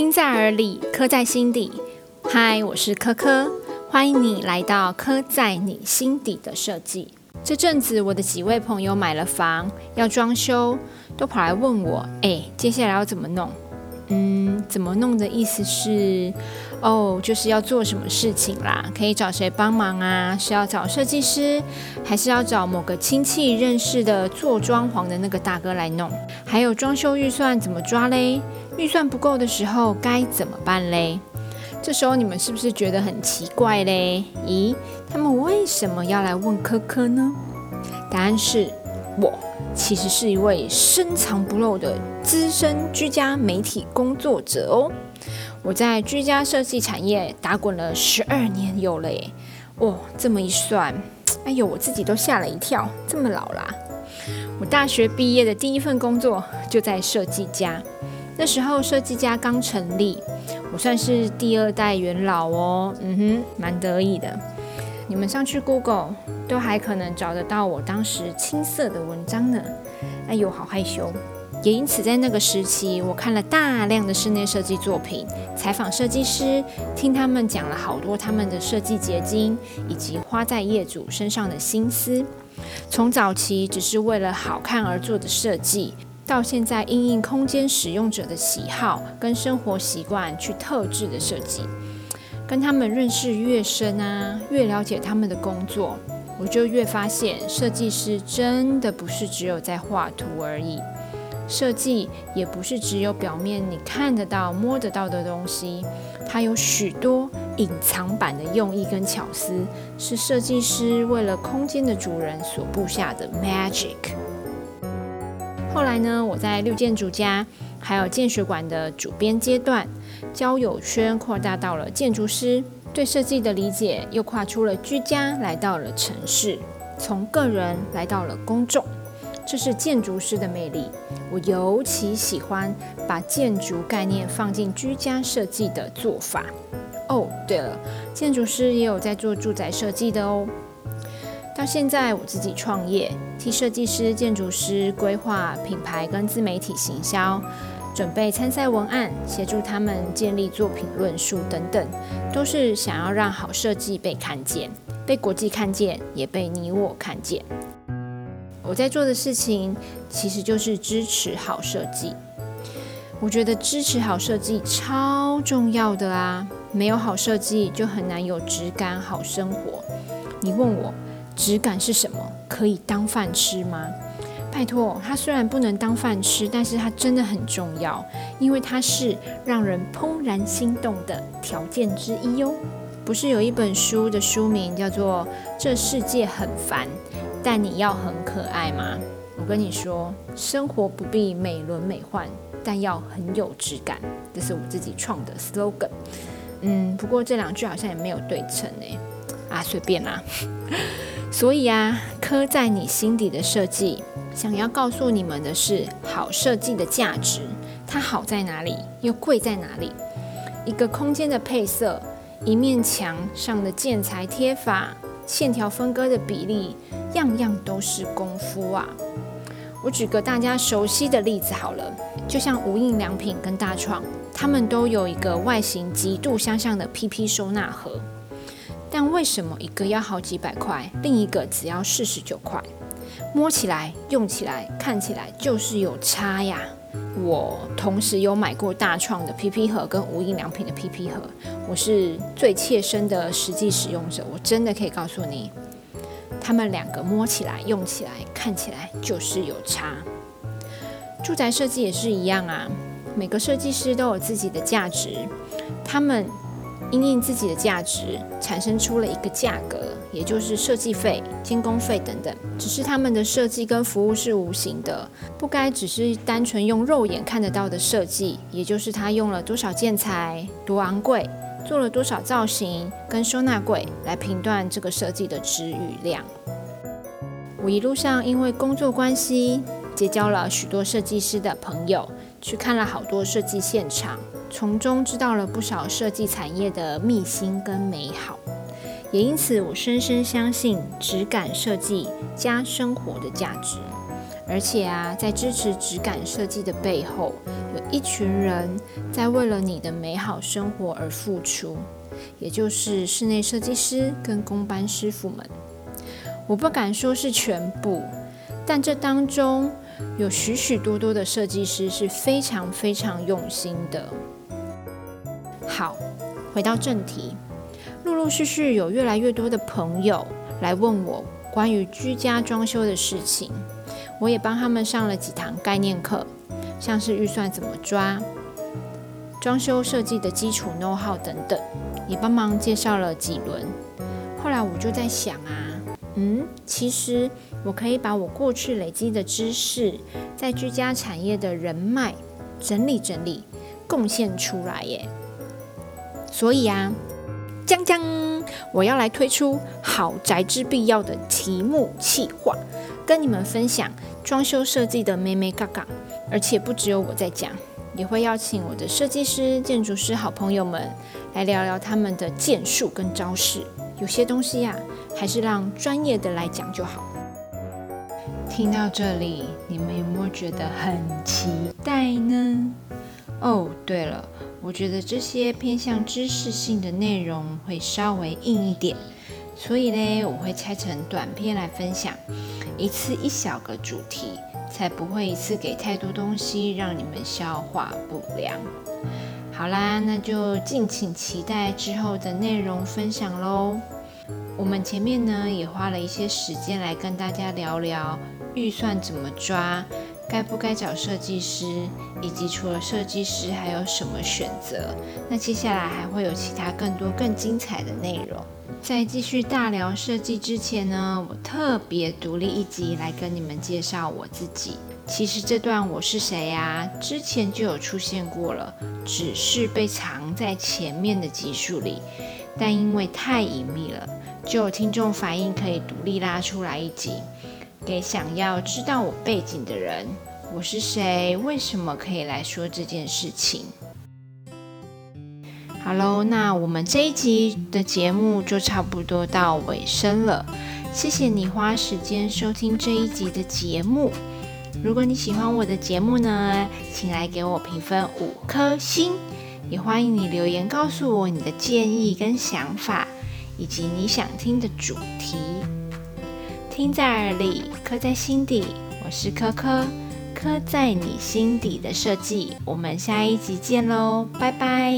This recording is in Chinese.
听在耳里，刻在心底。嗨，我是科科，欢迎你来到刻在你心底的设计。这阵子，我的几位朋友买了房，要装修，都跑来问我：哎，接下来要怎么弄？嗯，怎么弄的意思是，哦，就是要做什么事情啦？可以找谁帮忙啊？是要找设计师，还是要找某个亲戚认识的做装潢的那个大哥来弄？还有装修预算怎么抓嘞？预算不够的时候该怎么办嘞？这时候你们是不是觉得很奇怪嘞？咦，他们为什么要来问科科呢？答案是我。其实是一位深藏不露的资深居家媒体工作者哦。我在居家设计产业打滚了十二年有了耶。哦，这么一算，哎呦，我自己都吓了一跳，这么老啦！我大学毕业的第一份工作就在设计家，那时候设计家刚成立，我算是第二代元老哦。嗯哼，蛮得意的。你们上去 Google 都还可能找得到我当时青涩的文章呢。哎呦，好害羞。也因此，在那个时期，我看了大量的室内设计作品，采访设计师，听他们讲了好多他们的设计结晶，以及花在业主身上的心思。从早期只是为了好看而做的设计，到现在因应空间使用者的喜好跟生活习惯去特制的设计。跟他们认识越深啊，越了解他们的工作，我就越发现设计师真的不是只有在画图而已。设计也不是只有表面你看得到、摸得到的东西，它有许多隐藏版的用意跟巧思，是设计师为了空间的主人所布下的 magic。后来呢，我在六建筑家。还有建学馆的主编阶段，交友圈扩大到了建筑师，对设计的理解又跨出了居家，来到了城市，从个人来到了公众，这是建筑师的魅力。我尤其喜欢把建筑概念放进居家设计的做法。哦，对了，建筑师也有在做住宅设计的哦。到现在我自己创业，替设计师、建筑师规划品牌跟自媒体行销，准备参赛文案，协助他们建立作品论述等等，都是想要让好设计被看见，被国际看见，也被你我看见。我在做的事情其实就是支持好设计。我觉得支持好设计超重要的啊，没有好设计就很难有质感好生活。你问我？质感是什么？可以当饭吃吗？拜托，它虽然不能当饭吃，但是它真的很重要，因为它是让人怦然心动的条件之一哟。不是有一本书的书名叫做《这世界很烦，但你要很可爱》吗？我跟你说，生活不必美轮美奂，但要很有质感。这是我自己创的 slogan。嗯，不过这两句好像也没有对称诶。啊，随便啦。所以啊，刻在你心底的设计，想要告诉你们的是，好设计的价值，它好在哪里，又贵在哪里？一个空间的配色，一面墙上的建材贴法，线条分割的比例，样样都是功夫啊！我举个大家熟悉的例子好了，就像无印良品跟大创，他们都有一个外形极度相像的 PP 收纳盒。但为什么一个要好几百块，另一个只要四十九块？摸起来、用起来、看起来就是有差呀！我同时有买过大创的 PP 盒跟无印良品的 PP 盒，我是最切身的实际使用者，我真的可以告诉你，他们两个摸起来、用起来、看起来就是有差。住宅设计也是一样啊，每个设计师都有自己的价值，他们。因应自己的价值，产生出了一个价格，也就是设计费、监工费等等。只是他们的设计跟服务是无形的，不该只是单纯用肉眼看得到的设计，也就是他用了多少建材、多昂贵、做了多少造型跟收纳柜来评断这个设计的值与量。我一路上因为工作关系，结交了许多设计师的朋友，去看了好多设计现场。从中知道了不少设计产业的秘辛跟美好，也因此我深深相信质感设计加生活的价值。而且啊，在支持质感设计的背后，有一群人在为了你的美好生活而付出，也就是室内设计师跟工班师傅们。我不敢说是全部，但这当中有许许多多的设计师是非常非常用心的。好，回到正题，陆陆续续有越来越多的朋友来问我关于居家装修的事情。我也帮他们上了几堂概念课，像是预算怎么抓、装修设计的基础 know how 等等，也帮忙介绍了几轮。后来我就在想啊，嗯，其实我可以把我过去累积的知识，在居家产业的人脉整理整理，贡献出来耶。所以啊，将将我要来推出豪宅之必要的题目企划，跟你们分享。装修设计的妹妹嘎嘎，而且不只有我在讲，也会邀请我的设计师、建筑师好朋友们来聊聊他们的建树跟招式。有些东西呀，还是让专业的来讲就好。听到这里，你们有没有觉得很期待呢？哦，对了，我觉得这些偏向知识性的内容会稍微硬一点，所以呢，我会拆成短片来分享。一次一小个主题，才不会一次给太多东西，让你们消化不良。好啦，那就敬请期待之后的内容分享喽。我们前面呢也花了一些时间来跟大家聊聊预算怎么抓，该不该找设计师，以及除了设计师还有什么选择。那接下来还会有其他更多更精彩的内容。在继续大聊设计之前呢，我特别独立一集来跟你们介绍我自己。其实这段我是谁呀？之前就有出现过了，只是被藏在前面的集数里。但因为太隐秘了，就有听众反映可以独立拉出来一集，给想要知道我背景的人。我是谁？为什么可以来说这件事情？好喽，那我们这一集的节目就差不多到尾声了。谢谢你花时间收听这一集的节目。如果你喜欢我的节目呢，请来给我评分五颗星，也欢迎你留言告诉我你的建议跟想法，以及你想听的主题。听在耳里，刻在心底。我是科科，刻在你心底的设计。我们下一集见喽，拜拜。